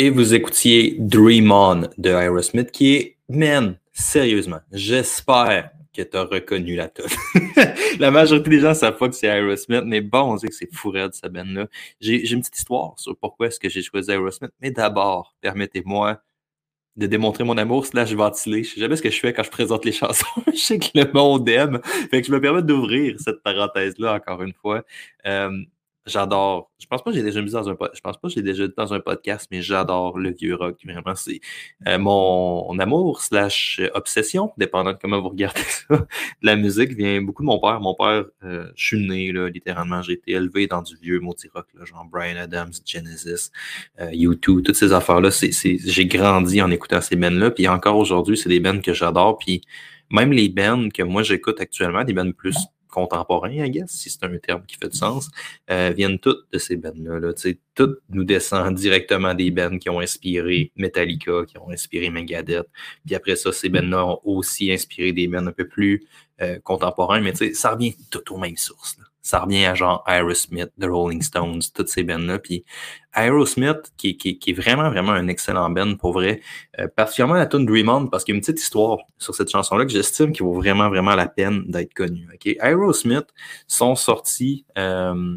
Et vous écoutiez Dream On de Aerosmith, qui est, man, sérieusement, j'espère que tu as reconnu la tune. la majorité des gens savent pas que c'est Aerosmith, mais bon, on sait que c'est fou de cette band-là. J'ai une petite histoire sur pourquoi est-ce que j'ai choisi Aerosmith, mais d'abord, permettez-moi de démontrer mon amour slash ventiler. Je sais jamais ce que je fais quand je présente les chansons. je sais que le monde aime. Fait que je me permets d'ouvrir cette parenthèse-là encore une fois. Euh, J'adore. Je pense pas que j'ai déjà mis dans un je pense pas que j'ai déjà dit dans un podcast, mais j'adore le vieux rock. Vraiment, c'est euh, mon amour slash obsession, dépendant de comment vous regardez ça. la musique vient beaucoup de mon père. Mon père, euh, je suis né là, littéralement, j'ai été élevé dans du vieux multi rock, là, genre Brian Adams, Genesis, euh, U2, toutes ces affaires-là. C'est, j'ai grandi en écoutant ces bands-là. Puis encore aujourd'hui, c'est des bands que j'adore. Puis même les bands que moi j'écoute actuellement, des bands plus contemporains, I guess, si c'est un terme qui fait du sens, euh, viennent toutes de ces bands-là. Là. Toutes nous descendent directement des bands qui ont inspiré Metallica, qui ont inspiré Megadeth. Puis après ça, ces bands-là ont aussi inspiré des bands un peu plus euh, contemporains, mais ça revient tout aux mêmes sources. Là ça revient à genre Aerosmith, The Rolling Stones, toutes ces bands-là. Puis Aerosmith, qui, qui, est vraiment, vraiment un excellent band pour vrai, euh, particulièrement la tune Dream On, parce qu'il y a une petite histoire sur cette chanson-là que j'estime qui vaut vraiment, vraiment la peine d'être connue. Okay? Aerosmith sont sortis, euh,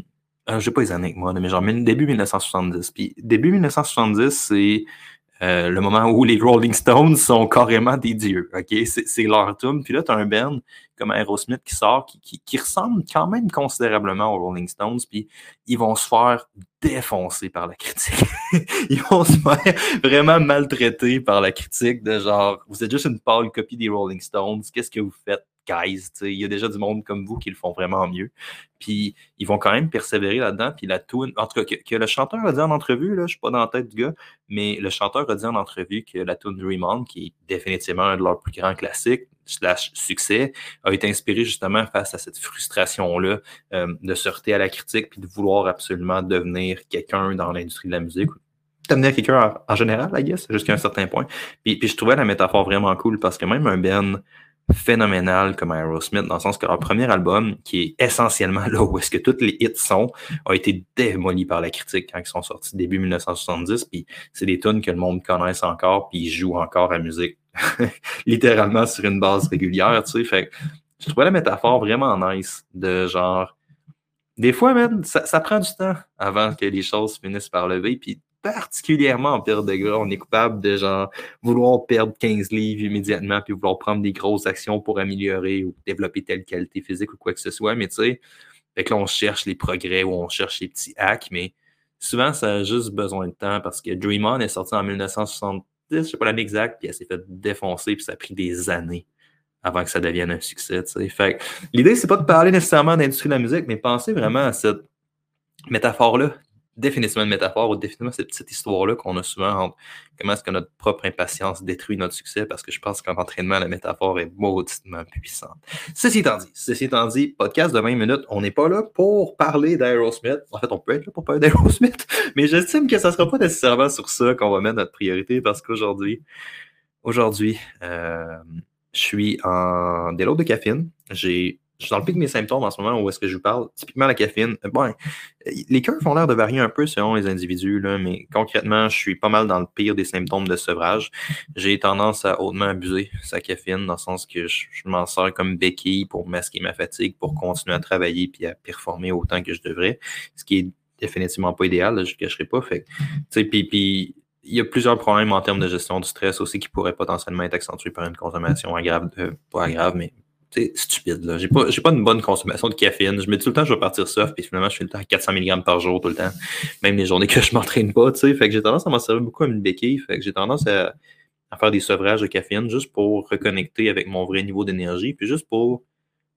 euh, je sais pas les années que moi, mais genre début 1970. Puis début 1970, c'est euh, le moment où les Rolling Stones sont carrément des dieux. OK? C'est leur tune. Puis là, tu as un band comme Aerosmith qui sort, qui, qui, ressemble quand même considérablement aux Rolling Stones. Puis ils vont se faire défoncer par la critique. ils vont se faire vraiment maltraiter par la critique de genre, vous êtes juste une pâle copie des Rolling Stones. Qu'est-ce que vous faites? Guys. Il y a déjà du monde comme vous qui le font vraiment mieux. Puis ils vont quand même persévérer là-dedans. Puis la tune, en tout cas, que, le chanteur a dit en entrevue, là, je suis pas dans la tête du gars, mais le chanteur a dit en entrevue que la tune Dream On, qui est définitivement un de leurs plus grands classiques, slash succès, a été inspiré justement face à cette frustration-là euh, de sortir à la critique puis de vouloir absolument devenir quelqu'un dans l'industrie de la musique devenir quelqu'un en, général, I guess, jusqu'à un certain point. Puis, je trouvais la métaphore vraiment cool parce que même un Ben phénoménal comme Aerosmith, dans le sens que leur premier album, qui est essentiellement là où est-ce que tous les hits sont, a été démoli par la critique quand ils sont sortis début 1970. Puis c'est des tunes que le monde connaisse encore, puis ils jouent encore à musique littéralement sur une base régulière, tu sais. Fait je trouvais la métaphore vraiment nice de genre. Des fois, même, ça, ça prend du temps avant que les choses finissent par lever. Puis particulièrement en période de gras, on est coupable de genre vouloir perdre 15 livres immédiatement puis vouloir prendre des grosses actions pour améliorer ou développer telle qualité physique ou quoi que ce soit. Mais tu sais, fait que là, on cherche les progrès ou on cherche les petits hacks, mais souvent, ça a juste besoin de temps parce que Dream On est sorti en 1970, je sais pas l'année exacte, puis elle s'est fait défoncer, puis ça a pris des années avant que ça devienne un succès. Tu sais. Fait l'idée, c'est pas de parler nécessairement d'industrie de la musique, mais penser vraiment à cette métaphore-là définitivement une métaphore ou définitivement cette petite histoire-là qu'on a souvent entre comment est-ce que notre propre impatience détruit notre succès parce que je pense qu'en entraînement, la métaphore est mauditement puissante. Ceci étant dit, ceci étant dit, podcast de 20 minutes, on n'est pas là pour parler d'Aerosmith. En fait, on peut être là pour parler d'Aerosmith, mais j'estime que ça ne sera pas nécessairement sur ça qu'on va mettre notre priorité parce qu'aujourd'hui, aujourd'hui, euh, je suis en déload de caféine. J'ai je suis dans le pic de mes symptômes en ce moment où est-ce que je vous parle. Typiquement la caféine. Bon, les cœurs font l'air de varier un peu selon les individus, là, mais concrètement, je suis pas mal dans le pire des symptômes de sevrage. J'ai tendance à hautement abuser sa caféine, dans le sens que je, m'en sers comme béquille pour masquer ma fatigue, pour continuer à travailler puis à performer autant que je devrais. Ce qui est définitivement pas idéal, je ne cacherai pas. Puis, il y a plusieurs problèmes en termes de gestion du stress aussi qui pourraient potentiellement être accentués par une consommation aggrave, euh, pas aggrave, mais c'est stupide. Là. J'ai pas, pas une bonne consommation de caféine. Je me dis tout le temps, je vais partir soft, puis finalement, je fais le temps à 400 mg par jour tout le temps. Même les journées que je m'entraîne pas, tu sais. Fait que j'ai tendance à m'en servir beaucoup comme une béquille. Fait que j'ai tendance à, à, faire des sevrages de caféine juste pour reconnecter avec mon vrai niveau d'énergie, puis juste pour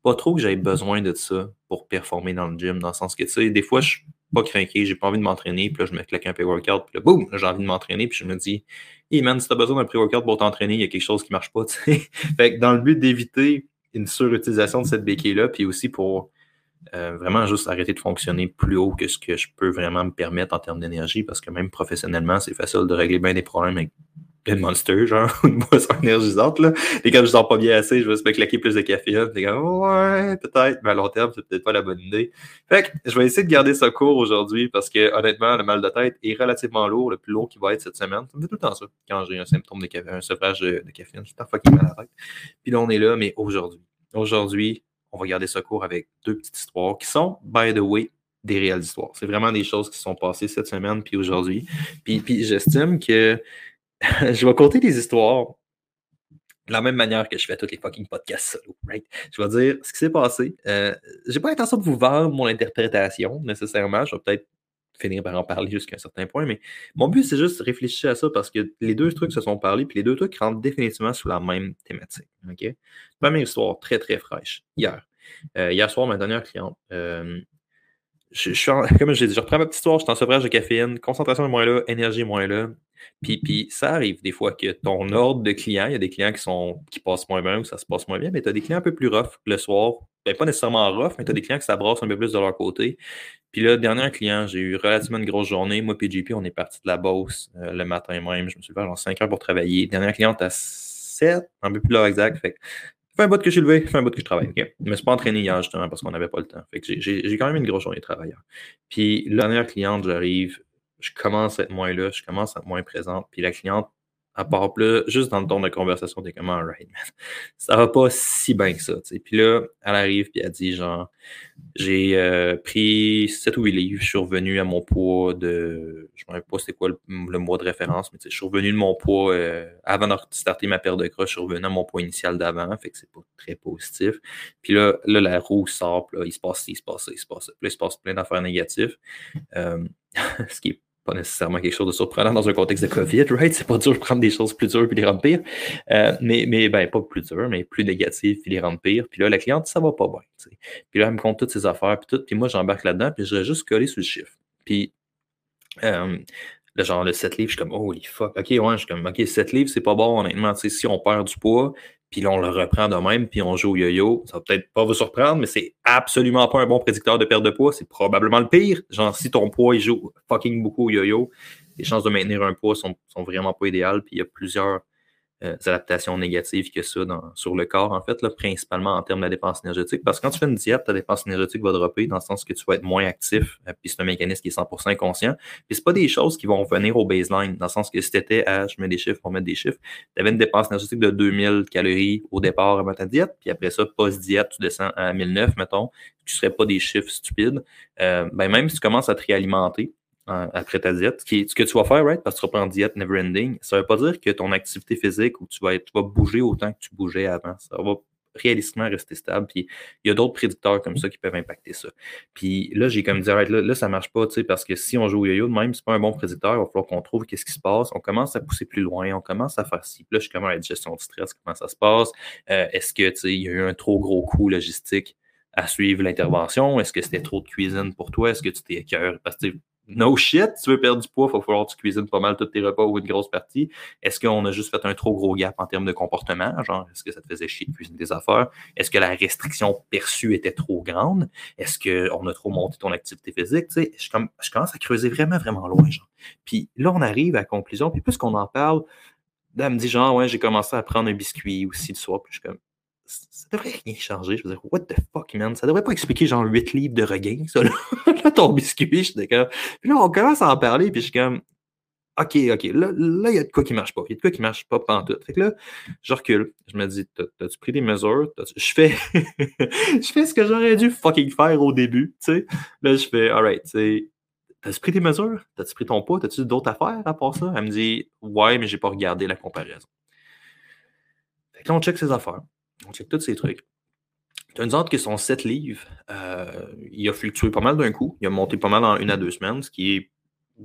pas trop que j'aie besoin de ça pour performer dans le gym, dans le sens que, tu sais, des fois, je suis pas craqué, j'ai pas envie de m'entraîner, puis là, je me claque un pré-workout, puis là, boum, j'ai envie de m'entraîner, puis je me dis, hey man, si t'as besoin d'un pré-workout pour t'entraîner, il y a quelque chose qui marche pas, tu sais. fait que dans le but d'éviter une surutilisation de cette béquille-là, puis aussi pour euh, vraiment juste arrêter de fonctionner plus haut que ce que je peux vraiment me permettre en termes d'énergie, parce que même professionnellement, c'est facile de régler bien des problèmes avec de Monster, genre, une boisson énergisante, là. Et quand je sens pas bien assez, je vais se me claquer plus de caféine. T'es comme, ouais, peut-être, mais à long terme, c'est peut-être pas la bonne idée. Fait que je vais essayer de garder ça court aujourd'hui parce que, honnêtement, le mal de tête est relativement lourd, le plus lourd qui va être cette semaine. Ça me fait tout le temps ça quand j'ai un symptôme de café, un sevrage de, de caféine. Je suis pas fucking mal à tête. Puis là, on est là, mais aujourd'hui. Aujourd'hui, on va garder ça court avec deux petites histoires qui sont, by the way, des réelles histoires. C'est vraiment des choses qui sont passées cette semaine puis aujourd'hui. Puis, puis j'estime que je vais compter des histoires de la même manière que je fais tous les fucking podcasts solo, right? Je vais dire ce qui s'est passé. Euh, j'ai pas l'intention de vous vendre mon interprétation nécessairement. Je vais peut-être finir par en parler jusqu'à un certain point, mais mon but, c'est juste réfléchir à ça parce que les deux trucs se sont parlé, puis les deux trucs rentrent définitivement sous la même thématique. OK? Première histoire très, très fraîche. Hier. Euh, hier soir, ma dernière cliente, euh, je, suis comme j'ai dit, je reprends ma petite histoire, je suis en sevrage de caféine, concentration est moins là, énergie est moins là. Puis, puis ça arrive des fois que ton ordre de client, il y a des clients qui sont qui passent moins bien ou ça se passe moins bien, mais tu as des clients un peu plus rough le soir. Ben, pas nécessairement rough, mais tu as des clients qui s'abrassent un peu plus de leur côté. Puis là, dernier client, j'ai eu relativement une grosse journée. Moi, PGP, on est parti de la bosse euh, le matin même. Je me suis levé à 5 heures pour travailler. Dernière cliente à 7, un peu plus là exact. Fait fait un bout que je suis levé, fait un bout que je travaille. Okay. Je me suis pas entraîné hier justement parce qu'on n'avait pas le temps. Fait que j'ai quand même une grosse journée de travail. Puis la dernière cliente, j'arrive, je commence à être moins là, je commence à être moins présente. Puis la cliente à part là, juste dans le ton de conversation, t'es comme, alright, man, ça va pas si bien que ça, tu sais. Puis là, elle arrive, puis elle dit, genre, j'ai euh, pris 7 ou 8 livres, je suis revenu à mon poids de, je ne sais pas c'était quoi le, mois de référence, mais je suis revenu de mon poids, euh, avant de starter ma paire de croches, je suis revenu à mon poids initial d'avant, fait que c'est pas très positif. Puis là, là, la roue sort, là, il se passe il se passe il se passe Puis là, il se passe plein d'affaires négatives. Euh, ce qui est pas nécessairement quelque chose de surprenant dans un contexte de COVID, right? C'est pas dur de prendre des choses plus dures puis les rendre pires. Euh, mais, mais ben, pas plus dures, mais plus négatives puis les rendre pires. Puis là, la cliente, ça va pas bien. Puis là, elle me compte toutes ses affaires, puis tout. Puis moi, j'embarque là-dedans, puis je vais juste coller sur le chiffre. Puis euh, le genre, le 7 livres, je suis comme, holy fuck. OK, ouais, je suis comme, OK, 7 livres, c'est pas bon, honnêtement. si on perd du poids, puis là, on le reprend de même, puis on joue au yo-yo. Ça va peut-être pas vous surprendre, mais c'est absolument pas un bon prédicteur de perte de poids. C'est probablement le pire. Genre, si ton poids, il joue fucking beaucoup au yo-yo, les chances de maintenir un poids sont, sont vraiment pas idéales, puis il y a plusieurs euh, adaptations négatives que ça sur le corps, en fait, principalement en termes de dépense énergétique. Parce que quand tu fais une diète, ta dépense énergétique va dropper dans le sens que tu vas être moins actif, euh, puis c'est un mécanisme qui est 100% inconscient. Puis c'est pas des choses qui vont venir au baseline, dans le sens que si tu étais à, je mets des chiffres, on met des chiffres, tu avais une dépense énergétique de 2000 calories au départ avant ta diète, puis après ça, post-diète, tu descends à 1009, mettons, tu serais pas des chiffres stupides. Euh, ben même si tu commences à te réalimenter, après ta diète. Ce, que tu vas faire, right, parce que tu reprends diète never ending, ça ne veut pas dire que ton activité physique ou tu vas, tu vas bouger autant que tu bougeais avant. Ça va réalistiquement rester stable. Puis il y a d'autres prédicteurs comme ça qui peuvent impacter ça. Puis là, j'ai comme dit, right, là, là, ça marche pas, tu sais, parce que si on joue au yo-yo même, c'est pas un bon prédicteur, il va falloir qu'on trouve qu'est-ce qui se passe. On commence à pousser plus loin, on commence à faire ci. Puis là, je commence à être gestion du stress, comment ça se passe? Euh, est-ce que, tu y a eu un trop gros coût logistique à suivre l'intervention? Est-ce que c'était trop de cuisine pour toi? Est-ce que tu t'es cœur? Parce que no shit, tu veux perdre du poids, il va falloir que tu cuisines pas mal tous tes repas ou une grosse partie. Est-ce qu'on a juste fait un trop gros gap en termes de comportement? Genre, est-ce que ça te faisait chier de cuisiner des affaires? Est-ce que la restriction perçue était trop grande? Est-ce qu'on a trop monté ton activité physique? Tu sais, je, je commence à creuser vraiment, vraiment loin, genre. Puis là, on arrive à la conclusion, puis plus qu'on en parle, elle me dit genre, ouais, j'ai commencé à prendre un biscuit aussi le soir, puis je suis comme, ça devrait rien changer. Je veux dire, what the fuck, man? Ça devrait pas expliquer genre 8 livres de regain, ça, là. là ton biscuit, je d'accord. Puis là, on commence à en parler, puis je suis comme, OK, OK, là, là, il y a de quoi qui marche pas. Il y a de quoi qui marche pas tout. Fait que là, je recule. Je me dis, t'as-tu pris des mesures? Je fais, je fais ce que j'aurais dû fucking faire au début, tu sais. Là, je fais, alright, tu T'as-tu pris des mesures? T'as-tu pris ton poids? T'as-tu d'autres affaires à part ça? Elle me dit, ouais, mais j'ai pas regardé la comparaison. Fait que là, on check ses affaires. On check tous ces trucs. Tu as une sorte que son 7 livres, euh, il a fluctué pas mal d'un coup. Il a monté pas mal en une à deux semaines, ce qui est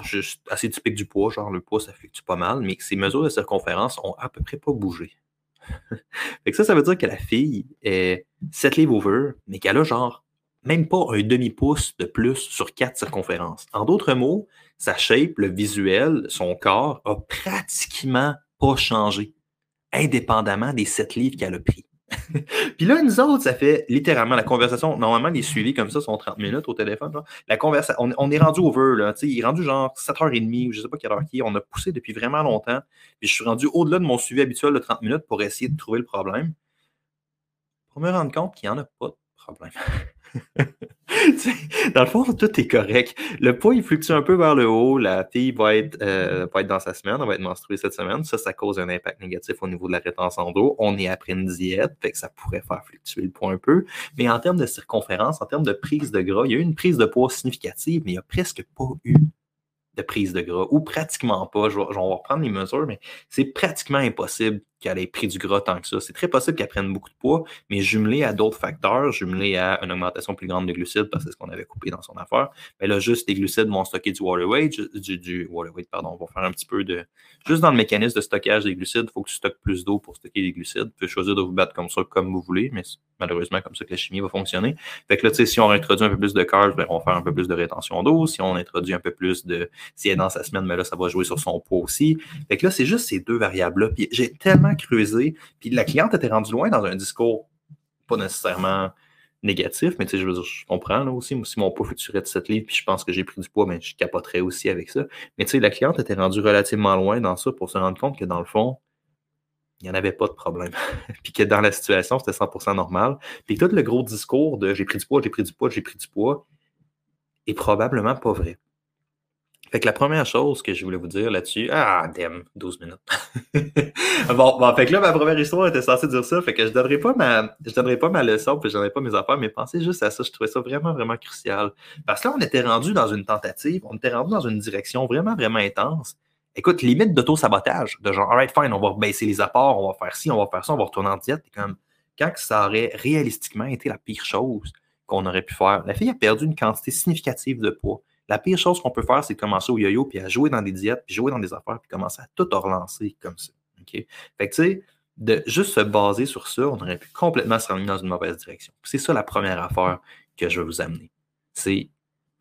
juste assez typique du poids. Genre, le poids, ça fluctue pas mal, mais ses mesures de circonférence ont à peu près pas bougé. fait que ça, ça veut dire que la fille est 7 livres over, mais qu'elle a genre même pas un demi-pouce de plus sur quatre circonférences. En d'autres mots, sa shape, le visuel, son corps a pratiquement pas changé, indépendamment des 7 livres qu'elle a pris. puis là, nous autres, ça fait littéralement la conversation. Normalement, les suivis comme ça sont 30 minutes au téléphone. La conversation, on, est rendu over, là. Il est rendu genre 7h30 ou je sais pas quelle heure qui est. On a poussé depuis vraiment longtemps. Puis je suis rendu au-delà de mon suivi habituel de 30 minutes pour essayer de trouver le problème. Pour me rendre compte qu'il n'y en a pas de problème. dans le fond, tout est correct. Le poids, il fluctue un peu vers le haut. La fille va être, euh, va être dans sa semaine, elle va être menstruée cette semaine. Ça, ça cause un impact négatif au niveau de la rétention d'eau. On est après une diète, fait que ça pourrait faire fluctuer le poids un peu. Mais en termes de circonférence, en termes de prise de gras, il y a eu une prise de poids significative, mais il n'y a presque pas eu de prise de gras, ou pratiquement pas. Je vais, reprendre les mesures, mais c'est pratiquement impossible qu'elle ait pris du gras tant que ça. C'est très possible qu'elle prenne beaucoup de poids, mais jumelé à d'autres facteurs, jumelé à une augmentation plus grande de glucides, parce que c'est ce qu'on avait coupé dans son affaire, mais là, juste les glucides vont stocker du water weight, du, du water weight, pardon, on va faire un petit peu de... Juste dans le mécanisme de stockage des glucides, il faut que tu stockes plus d'eau pour stocker les glucides. Vous pouvez choisir de vous battre comme ça, comme vous voulez, mais malheureusement, comme ça que la chimie va fonctionner. Fait que là, tu sais, si on introduit un peu plus de carbs, ben, on va faire un peu plus de rétention d'eau. Si on introduit un peu plus de... Si elle est dans sa semaine, mais ben là, ça va jouer sur son poids aussi. Fait que là, c'est juste ces deux variables-là. Puis j'ai tellement creusé puis la cliente était rendue loin dans un discours pas nécessairement négatif, mais tu sais, je veux dire, je comprends là aussi. Si mon poids fluctuerait de 7 livres, puis je pense que j'ai pris du poids, mais je capoterais aussi avec ça. Mais tu sais, la cliente était rendue relativement loin dans ça pour se rendre compte que dans le fond, il n'y en avait pas de problème. puis que dans la situation, c'était 100% normal. Puis tout le gros discours de j'ai pris du poids, j'ai pris du poids, j'ai pris du poids, est probablement pas vrai. Fait que la première chose que je voulais vous dire là-dessus, ah, damn, 12 minutes. bon, bon, fait que là, ma première histoire était censée dire ça, fait que je donnerai pas ma, je donnerai pas ma leçon, puis je donnerai pas mes affaires, mais pensez juste à ça, je trouvais ça vraiment, vraiment crucial. Parce que là, on était rendu dans une tentative, on était rendu dans une direction vraiment, vraiment intense. Écoute, limite d'auto-sabotage, de genre, alright, fine, on va baisser les apports, on va faire ci, on va faire ça, on va retourner en diète, et comme, quand ça aurait réalistiquement été la pire chose qu'on aurait pu faire? La fille a perdu une quantité significative de poids. La pire chose qu'on peut faire, c'est commencer au yo-yo, puis à jouer dans des diètes, puis jouer dans des affaires, puis commencer à tout relancer comme ça. Fait que, tu sais, de juste se baser sur ça, on aurait pu complètement se ramener dans une mauvaise direction. C'est ça la première affaire que je vais vous amener. C'est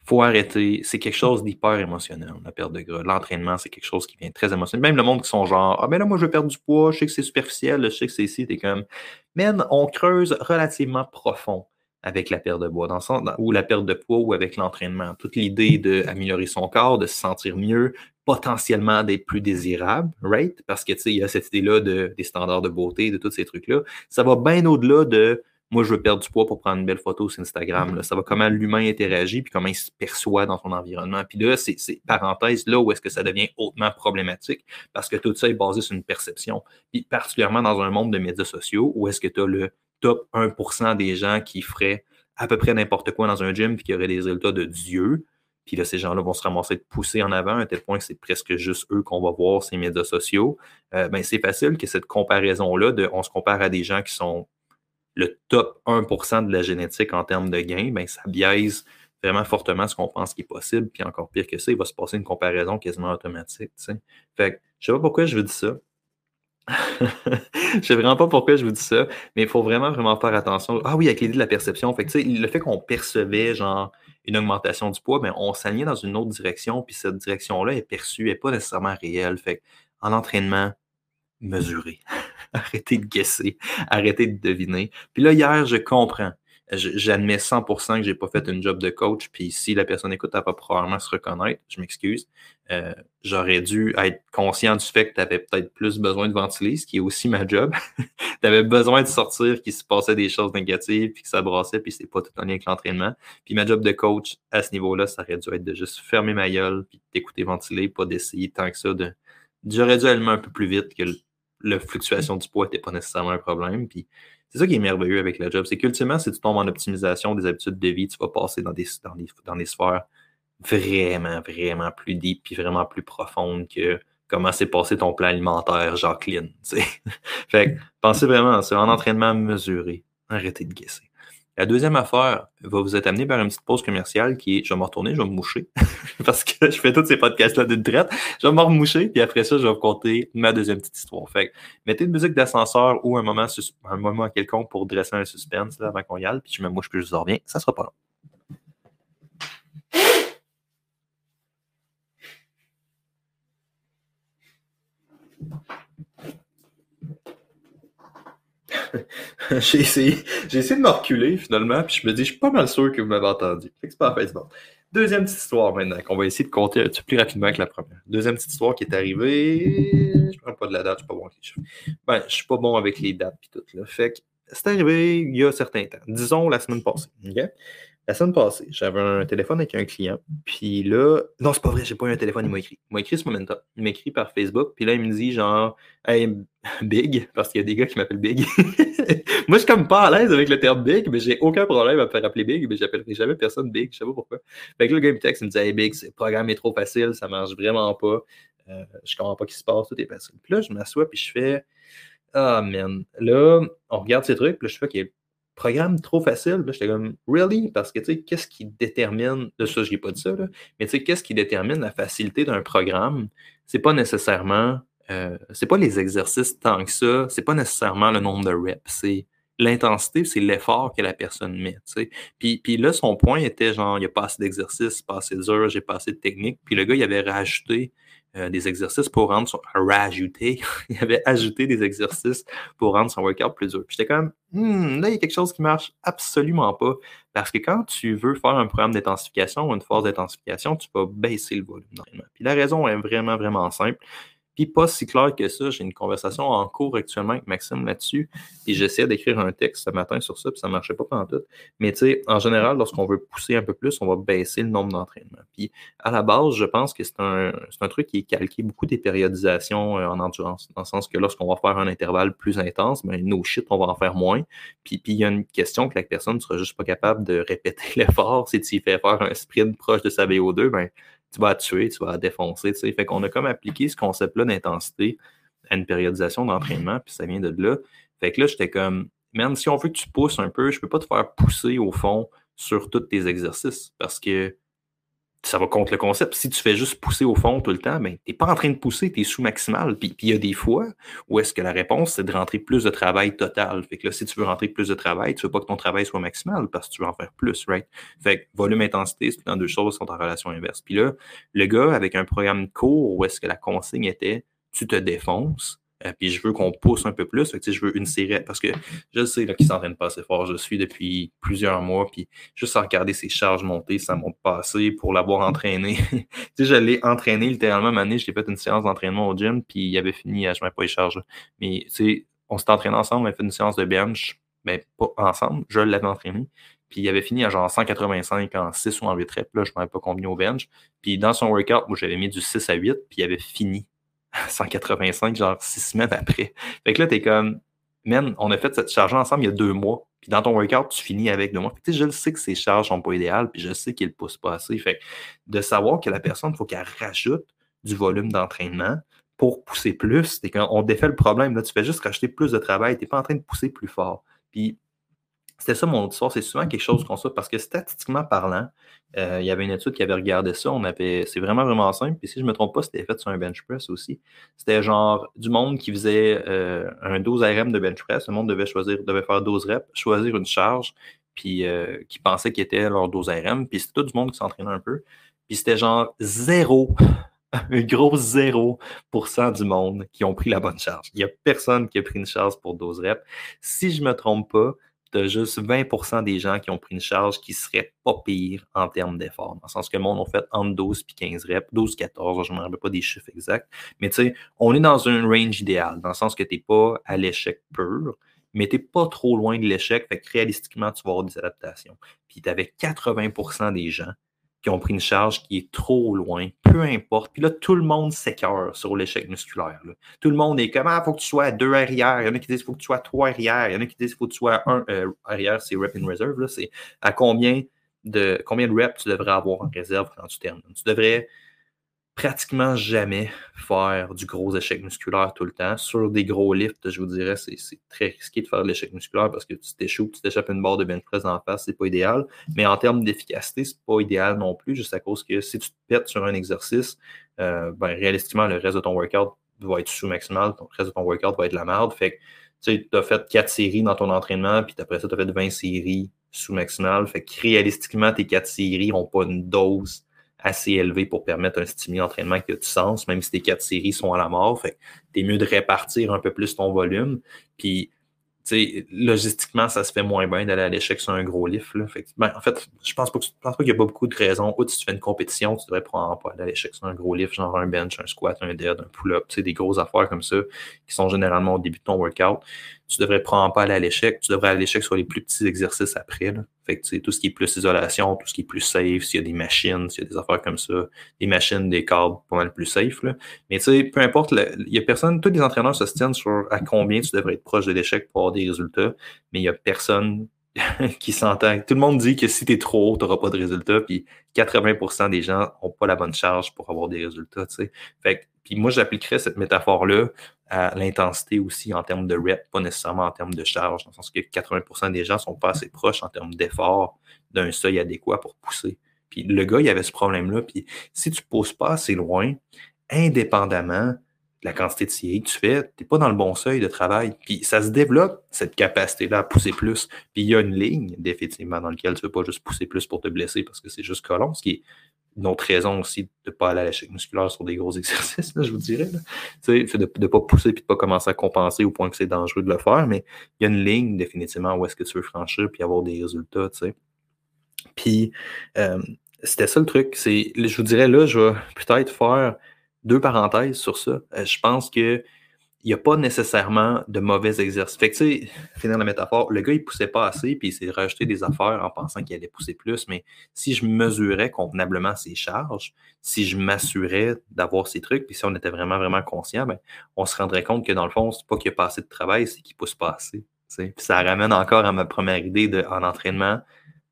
faut arrêter. C'est quelque chose d'hyper émotionnel, la perte de gras. L'entraînement, c'est quelque chose qui vient très émotionnel. Même le monde qui sont genre, ah ben là, moi, je veux perdre du poids, je sais que c'est superficiel, je sais que c'est ici, t'es comme, man, on creuse relativement profond avec la perte de bois, dans le sens, ou la perte de poids ou avec l'entraînement. Toute l'idée d'améliorer son corps, de se sentir mieux, potentiellement d'être plus désirable, right? Parce que, tu sais, il y a cette idée-là de, des standards de beauté, de tous ces trucs-là. Ça va bien au-delà de moi, je veux perdre du poids pour prendre une belle photo sur Instagram. Ça va comment l'humain interagit, puis comment il se perçoit dans son environnement. Puis là, c'est parenthèse là où est-ce que ça devient hautement problématique, parce que tout ça est basé sur une perception. Puis particulièrement dans un monde de médias sociaux, où est-ce que tu as le top 1% des gens qui feraient à peu près n'importe quoi dans un gym puis qui auraient des résultats de Dieu. Puis là, ces gens-là vont se ramasser de pousser en avant à tel point que c'est presque juste eux qu'on va voir ces médias sociaux. Euh, ben, c'est facile que cette comparaison-là, de, on se compare à des gens qui sont le top 1% de la génétique en termes de gains, ben, ça biaise vraiment fortement ce qu'on pense qui est possible. Puis encore pire que ça, il va se passer une comparaison quasiment automatique. Fait que je sais pas pourquoi je vous dis ça. je sais vraiment pas pourquoi je vous dis ça, mais il faut vraiment, vraiment faire attention. Ah oui, avec l'idée de la perception. Fait que, le fait qu'on percevait genre une augmentation du poids, ben, on s'alignait dans une autre direction, puis cette direction-là est perçue, n'est pas nécessairement réelle. Fait en entraînement, mesurer. arrêtez de guesser, arrêtez de deviner. Puis là, hier, je comprends j'admets 100% que j'ai pas fait une job de coach, puis si la personne écoute, elle va probablement se reconnaître, je m'excuse. Euh, j'aurais dû être conscient du fait que tu avais peut-être plus besoin de ventiler, ce qui est aussi ma job. tu avais besoin de sortir, qu'il se passait des choses négatives, puis que ça brassait, puis c'est pas tout en lien avec l'entraînement. Puis ma job de coach, à ce niveau-là, ça aurait dû être de juste fermer ma gueule, puis d'écouter ventiler, pas d'essayer tant que ça de... J'aurais dû aller un peu plus vite que la fluctuation du poids n'était pas nécessairement un problème, puis c'est ça qui est merveilleux avec le job. C'est qu'ultimement, si tu tombes en optimisation des habitudes de vie, tu vas passer dans des, dans des, dans des sphères vraiment, vraiment plus deep puis vraiment plus profondes que comment s'est passé ton plan alimentaire, Jacqueline. fait que pensez vraiment à ça. En entraînement mesuré. Arrêtez de guesser. La deuxième affaire va vous être amenée vers une petite pause commerciale qui est je vais me retourner, je vais me moucher. Parce que je fais tous ces podcasts-là d'une traite. Je vais me remoucher, puis après ça, je vais vous conter ma deuxième petite histoire. Fait mettez une musique d'ascenseur ou un moment, un moment quelconque pour dresser un suspense là, avant qu'on y aille, puis je me mouche, puis je vous reviens. Ça sera pas long. j'ai essayé, j'ai essayé de me reculer finalement, puis je me dis, je suis pas mal sûr que vous m'avez entendu. Fait que c'est pas Facebook. Deuxième petite histoire maintenant, qu'on va essayer de compter un petit plus rapidement que la première. Deuxième petite histoire qui est arrivée. Je prends pas de la date, je suis pas bon avec les chiffres. Ben, je suis pas bon avec les dates puis tout. Fait que c'est arrivé il y a certains temps. Disons la semaine passée. OK? La semaine passée, j'avais un téléphone avec un client, puis là, non, c'est pas vrai, j'ai pas eu un téléphone, il m'a écrit. Il m'a écrit ce moment-là. Il m'a écrit par Facebook, puis là, il me dit genre, hey, Big, parce qu'il y a des gars qui m'appellent Big. Moi, je suis comme pas à l'aise avec le terme Big, mais j'ai aucun problème à me faire appeler Big, mais j'appellerai jamais personne Big, je sais pas pourquoi. Fait que le gars me texte, il me dit, hey, Big, le programme est trop facile, ça marche vraiment pas, euh, je comprends pas ce qui se passe, tout est facile. Puis là, je m'assois, puis je fais, ah, man. Là, on regarde ces trucs, puis là, je fais, OK, programme trop facile. J'étais comme, really? Parce que, tu sais, qu'est-ce qui détermine, de ça, je n'ai pas dit ça, là, mais tu sais, qu'est-ce qui détermine la facilité d'un programme? C'est pas nécessairement, euh, c'est pas les exercices tant que ça, c'est pas nécessairement le nombre de reps, c'est l'intensité, c'est l'effort que la personne met, tu sais. Puis, là, son point était genre, il n'y a pas assez d'exercices, pas assez d'heures, j'ai pas assez de technique. Puis le gars, il avait rajouté euh, des exercices pour rendre son. Rajouter. il avait ajouté des exercices pour rendre son workout plus dur. Puis j'étais comme, hmm, là, il y a quelque chose qui marche absolument pas. Parce que quand tu veux faire un programme d'intensification ou une force d'intensification, tu vas baisser le volume Puis la raison est vraiment, vraiment simple. Puis pas si clair que ça, j'ai une conversation en cours actuellement avec Maxime là-dessus, et j'essaie d'écrire un texte ce matin sur ça, puis ça marchait pas pendant tout. Mais tu sais, en général, lorsqu'on veut pousser un peu plus, on va baisser le nombre d'entraînements. Puis à la base, je pense que c'est un, un, truc qui est calqué beaucoup des périodisations euh, en endurance, dans le sens que lorsqu'on va faire un intervalle plus intense, ben, nos shit, on va en faire moins. Puis il y a une question que la personne ne sera juste pas capable de répéter l'effort, de s'y faire faire un sprint proche de sa VO2, ben tu vas tuer, tu vas défoncer. Tu sais. Fait qu'on a comme appliqué ce concept-là d'intensité à une périodisation d'entraînement, puis ça vient de là. Fait que là, j'étais comme, même si on veut que tu pousses un peu, je peux pas te faire pousser au fond sur tous tes exercices parce que ça va contre le concept. Si tu fais juste pousser au fond tout le temps, ben, tu n'es pas en train de pousser, tu es sous maximal. Puis il y a des fois où est-ce que la réponse, c'est de rentrer plus de travail total. Fait que là, si tu veux rentrer plus de travail, tu veux pas que ton travail soit maximal parce que tu veux en faire plus, right? Fait que volume, intensité, c'est dans deux choses sont en relation inverse. Puis là, le gars, avec un programme court où est-ce que la consigne était tu te défonces, euh, puis je veux qu'on pousse un peu plus. Je veux une série. Parce que je sais qu'il ne s'entraîne pas assez fort. Je suis depuis plusieurs mois. Puis juste à regarder ses charges montées, ça m'a passé pour l'avoir entraîné. je l'ai entraîné littéralement. Une année, j'ai fait une séance d'entraînement au gym. Puis il avait fini, je ne mets pas les charges. Mais on s'est entraîné ensemble. On a fait une séance de bench. Mais pas ensemble. Je l'avais entraîné. Puis il avait fini à genre 185 en 6 ou en 8 reps. Là, je ne m'avais pas combien au bench. Puis dans son workout, moi, j'avais mis du 6 à 8. Puis il avait fini 185, genre six semaines après. Fait que là, t'es comme, man, on a fait cette charge ensemble il y a deux mois. Puis dans ton workout, tu finis avec deux mois. Fait que, je le sais que ces charges sont pas idéales, puis je sais qu'ils ne poussent pas assez. Fait de savoir que la personne, il faut qu'elle rajoute du volume d'entraînement pour pousser plus. Et quand on défait le problème, là, tu fais juste racheter plus de travail, tu n'es pas en train de pousser plus fort. Puis c'était ça mon histoire. C'est souvent quelque chose comme ça parce que statistiquement parlant, euh, il y avait une étude qui avait regardé ça. On avait, c'est vraiment, vraiment simple. Puis si je ne me trompe pas, c'était fait sur un bench press aussi. C'était genre du monde qui faisait euh, un 12 RM de bench press. Le monde devait choisir, devait faire 12 reps, choisir une charge, puis euh, qui pensait qu'il était leur 12 RM. Puis c'était tout du monde qui s'entraînait un peu. Puis c'était genre zéro un gros 0% du monde qui ont pris la bonne charge. Il n'y a personne qui a pris une charge pour 12 reps. Si je ne me trompe pas, tu as juste 20% des gens qui ont pris une charge qui serait pas pire en termes d'effort. Dans le sens que le monde a fait entre 12 et 15 reps, 12, 14, je ne me rappelle pas des chiffres exacts. Mais tu sais, on est dans un range idéal, dans le sens que tu n'es pas à l'échec pur, mais tu n'es pas trop loin de l'échec. Fait que réalistiquement, tu vas avoir des adaptations. Puis tu avais 80% des gens qui ont pris une charge qui est trop loin, peu importe. Puis là, tout le monde s'écœure sur l'échec musculaire. Tout le monde est comme Ah, il faut que tu sois à deux arrières. Il y en a qui disent faut que tu sois à trois arrières. Il y en a qui disent faut que tu sois à un euh, arrière, c'est rep in reserve. C'est à combien de combien de reps tu devrais avoir en réserve quand tu termines. Tu devrais pratiquement jamais faire du gros échec musculaire tout le temps. Sur des gros lifts, je vous dirais, c'est très risqué de faire de l'échec musculaire parce que tu t'échoues, tu t'échappes une barre de bench press en face, c'est pas idéal. Mais en termes d'efficacité, c'est pas idéal non plus, juste à cause que si tu te pètes sur un exercice, euh, ben, réalistiquement, le reste de ton workout va être sous-maximal, le reste de ton workout va être la merde. Fait que tu as fait 4 séries dans ton entraînement, puis après ça, tu as fait 20 séries sous-maximal. Fait que réalistiquement, tes 4 séries n'ont pas une dose assez élevé pour permettre un stimuli d'entraînement qui a du sens, même si tes quatre séries sont à la mort. Fait tu es mieux de répartir un peu plus ton volume. Puis, logistiquement, ça se fait moins bien d'aller à l'échec sur un gros lift. Fait ben, en fait, je pense pas, pense pas qu'il y a pas beaucoup de raisons. Outre si tu fais une compétition, tu devrais probablement pas aller à l'échec sur un gros lift, genre un bench, un squat, un dead, un pull-up, des grosses affaires comme ça, qui sont généralement au début de ton workout tu devrais prendre pas à l'échec. Tu devrais aller à l'échec sur les plus petits exercices après. Fait que, tout ce qui est plus isolation, tout ce qui est plus safe, s'il y a des machines, s'il y a des affaires comme ça, des machines, des câbles, pas mal plus safe. Là. Mais tu sais, peu importe, il y a personne, tous les entraîneurs se tiennent sur à combien tu devrais être proche de l'échec pour avoir des résultats, mais il y a personne qui s'entend. Tout le monde dit que si tu es trop haut, tu n'auras pas de résultats, puis 80% des gens n'ont pas la bonne charge pour avoir des résultats. sais. Fait que, puis moi, j'appliquerais cette métaphore-là à l'intensité aussi en termes de rep, pas nécessairement en termes de charge, dans le sens que 80% des gens sont pas assez proches en termes d'effort d'un seuil adéquat pour pousser. Puis le gars, il avait ce problème-là. Puis si tu ne pousses pas assez loin, indépendamment la quantité de CA que tu fais, tu n'es pas dans le bon seuil de travail. Puis ça se développe, cette capacité-là à pousser plus. Puis il y a une ligne, définitivement, dans laquelle tu ne veux pas juste pousser plus pour te blesser parce que c'est juste colon, ce qui est une autre raison aussi de ne pas aller à l'échec musculaire sur des gros exercices, je vous dirais. De ne pas pousser et de ne pas commencer à compenser au point que c'est dangereux de le faire, mais il y a une ligne définitivement où est-ce que tu veux franchir puis avoir des résultats. sais. Puis euh, c'était ça le truc. C'est, je vous dirais là, je vais peut-être faire deux parenthèses sur ça. Euh, je pense que il n'y a pas nécessairement de mauvais exercices. Fait que, tu sais, finir la métaphore, le gars, il poussait pas assez, puis il s'est rajouté des affaires en pensant qu'il allait pousser plus. Mais si je mesurais convenablement ses charges, si je m'assurais d'avoir ces trucs, puis si on était vraiment, vraiment conscient, ben, on se rendrait compte que dans le fond, c'est pas qu'il n'y a pas assez de travail, c'est qu'il pousse pas assez. Ça ramène encore à ma première idée en entraînement,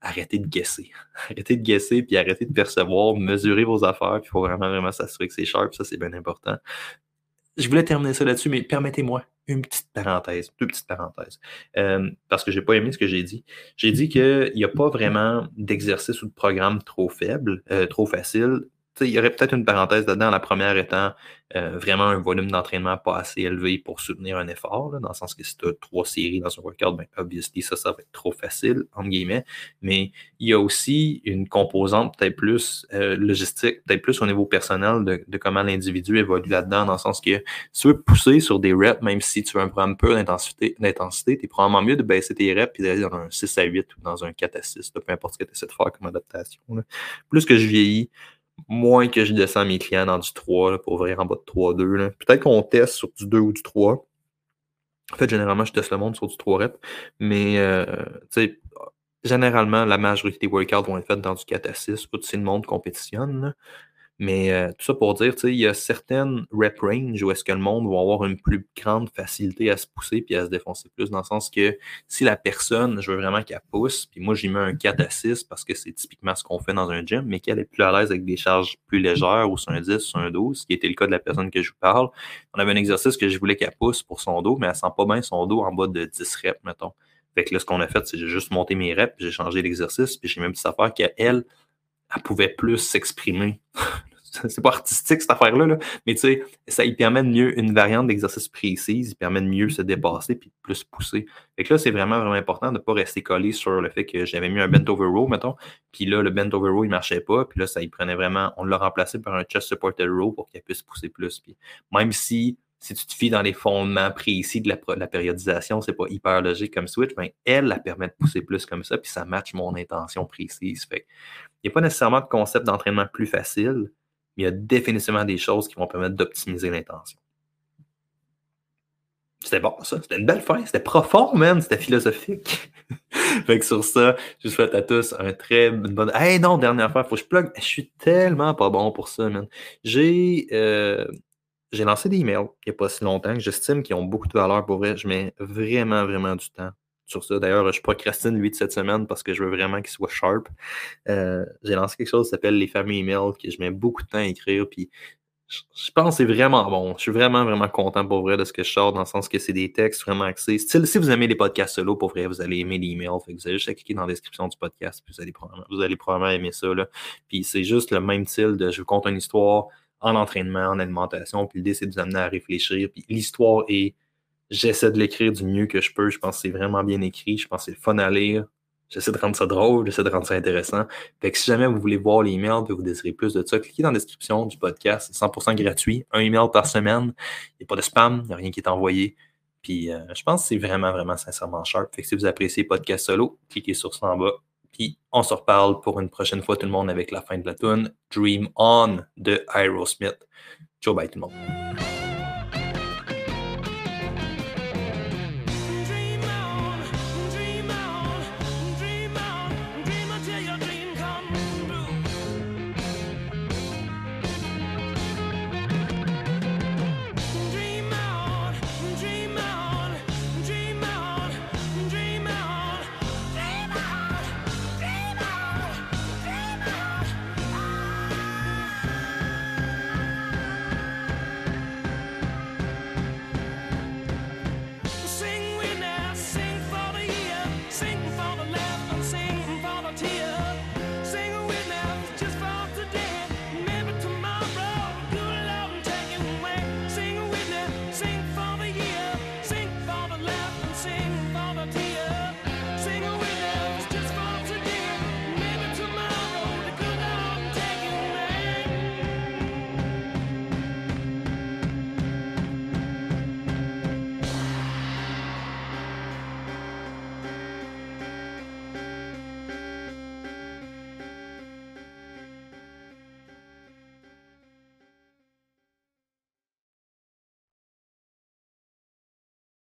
arrêtez de guesser. arrêtez de guesser, puis arrêtez de percevoir, mesurer vos affaires, puis il faut vraiment, vraiment s'assurer que c'est sharp, ça c'est bien important je voulais terminer ça là-dessus, mais permettez-moi une petite parenthèse, deux petites parenthèses, euh, parce que j'ai pas aimé ce que j'ai dit. J'ai dit qu'il n'y a pas vraiment d'exercice ou de programme trop faible, euh, trop facile il y aurait peut-être une parenthèse dedans, la première étant euh, vraiment un volume d'entraînement pas assez élevé pour soutenir un effort, dans le sens que si tu as trois séries dans un workout, ben, obviously, ça, ça va être trop facile, entre guillemets. Mais il y a aussi une composante peut-être plus euh, logistique, peut-être plus au niveau personnel de, comment l'individu évolue là-dedans, dans le sens que si tu veux pousser sur des reps, même si tu veux un programme peu d'intensité, tu es probablement mieux de baisser tes reps et d'aller dans un 6 à 8 ou dans un 4 à 6, peu importe ce que tu essaies de faire comme adaptation. Plus que je vieillis, moins que je descends mes clients dans du 3 pour ouvrir en bas de 3-2. Peut-être qu'on teste sur du 2 ou du 3. En fait, généralement, je teste le monde sur du 3 reps. Mais, euh, généralement, la majorité des workouts vont être faits dans du 4 à 6. Tout le monde compétitionne. Mais euh, tout ça pour dire, il y a certaines rep range où est-ce que le monde va avoir une plus grande facilité à se pousser puis à se défoncer plus, dans le sens que si la personne, je veux vraiment qu'elle pousse, puis moi j'y mets un 4 à 6 parce que c'est typiquement ce qu'on fait dans un gym, mais qu'elle est plus à l'aise avec des charges plus légères ou sur un 10, sur un 12, ce qui était le cas de la personne que je vous parle. On avait un exercice que je voulais qu'elle pousse pour son dos, mais elle sent pas bien son dos en bas de 10 reps, mettons. Fait que là, ce qu'on a fait, c'est j'ai juste monté mes reps, j'ai changé l'exercice, puis j'ai même petite affaire qu'elle, elle pouvait plus s'exprimer c'est pas artistique cette affaire-là, là, mais tu sais, ça il permet de mieux une variante d'exercice précise, il permet de mieux se dépasser puis de plus pousser. Fait que là, c'est vraiment, vraiment important de ne pas rester collé sur le fait que j'avais mis un bent over row, mettons, puis là, le bent over row, il marchait pas, puis là, ça il prenait vraiment, on l'a remplacé par un chest supported row pour qu'il puisse pousser plus. Puis même si si tu te fies dans les fondements précis de la, la périodisation, c'est pas hyper logique comme switch, mais elle, la permet de pousser plus comme ça, puis ça match mon intention précise. Fait il n'y a pas nécessairement de concept d'entraînement plus facile, il y a définitivement des choses qui vont permettre d'optimiser l'intention. C'était bon, ça. C'était une belle fin. C'était profond, man. C'était philosophique. fait que sur ça, je vous souhaite à tous un très bonne. Hey, non, dernière fois, faut que je plug. Je suis tellement pas bon pour ça, man. J'ai. Euh, lancé des emails il n'y a pas si longtemps que j'estime qu'ils ont beaucoup de valeur pour vrai. Je mets vraiment, vraiment du temps sur ça. D'ailleurs, je procrastine lui de cette semaine parce que je veux vraiment qu'il soit sharp. Euh, j'ai lancé quelque chose qui s'appelle les fameux emails que je mets beaucoup de temps à écrire. Puis je pense que c'est vraiment bon. Je suis vraiment, vraiment content pour vrai de ce que je sors, dans le sens que c'est des textes vraiment axés. si vous aimez les podcasts solo, pour vrai, vous allez aimer les emails. Fait vous allez juste cliquer dans la description du podcast, puis vous allez probablement, vous allez probablement aimer ça. Là. Puis c'est juste le même style de je vous conte une histoire en entraînement, en alimentation, puis l'idée c'est de vous amener à réfléchir. Puis l'histoire est J'essaie de l'écrire du mieux que je peux. Je pense que c'est vraiment bien écrit. Je pense que c'est fun à lire. J'essaie de rendre ça drôle, j'essaie de rendre ça intéressant. Fait que si jamais vous voulez voir l'email et vous désirez plus de ça, cliquez dans la description du podcast. C'est 100% gratuit. Un email par semaine. Il n'y a pas de spam, il n'y a rien qui est envoyé. Puis euh, je pense que c'est vraiment, vraiment sincèrement sharp. Fait que si vous appréciez podcast solo, cliquez sur ça en bas. Puis on se reparle pour une prochaine fois tout le monde avec la fin de la tune Dream On de Aerosmith. Ciao bye tout le monde.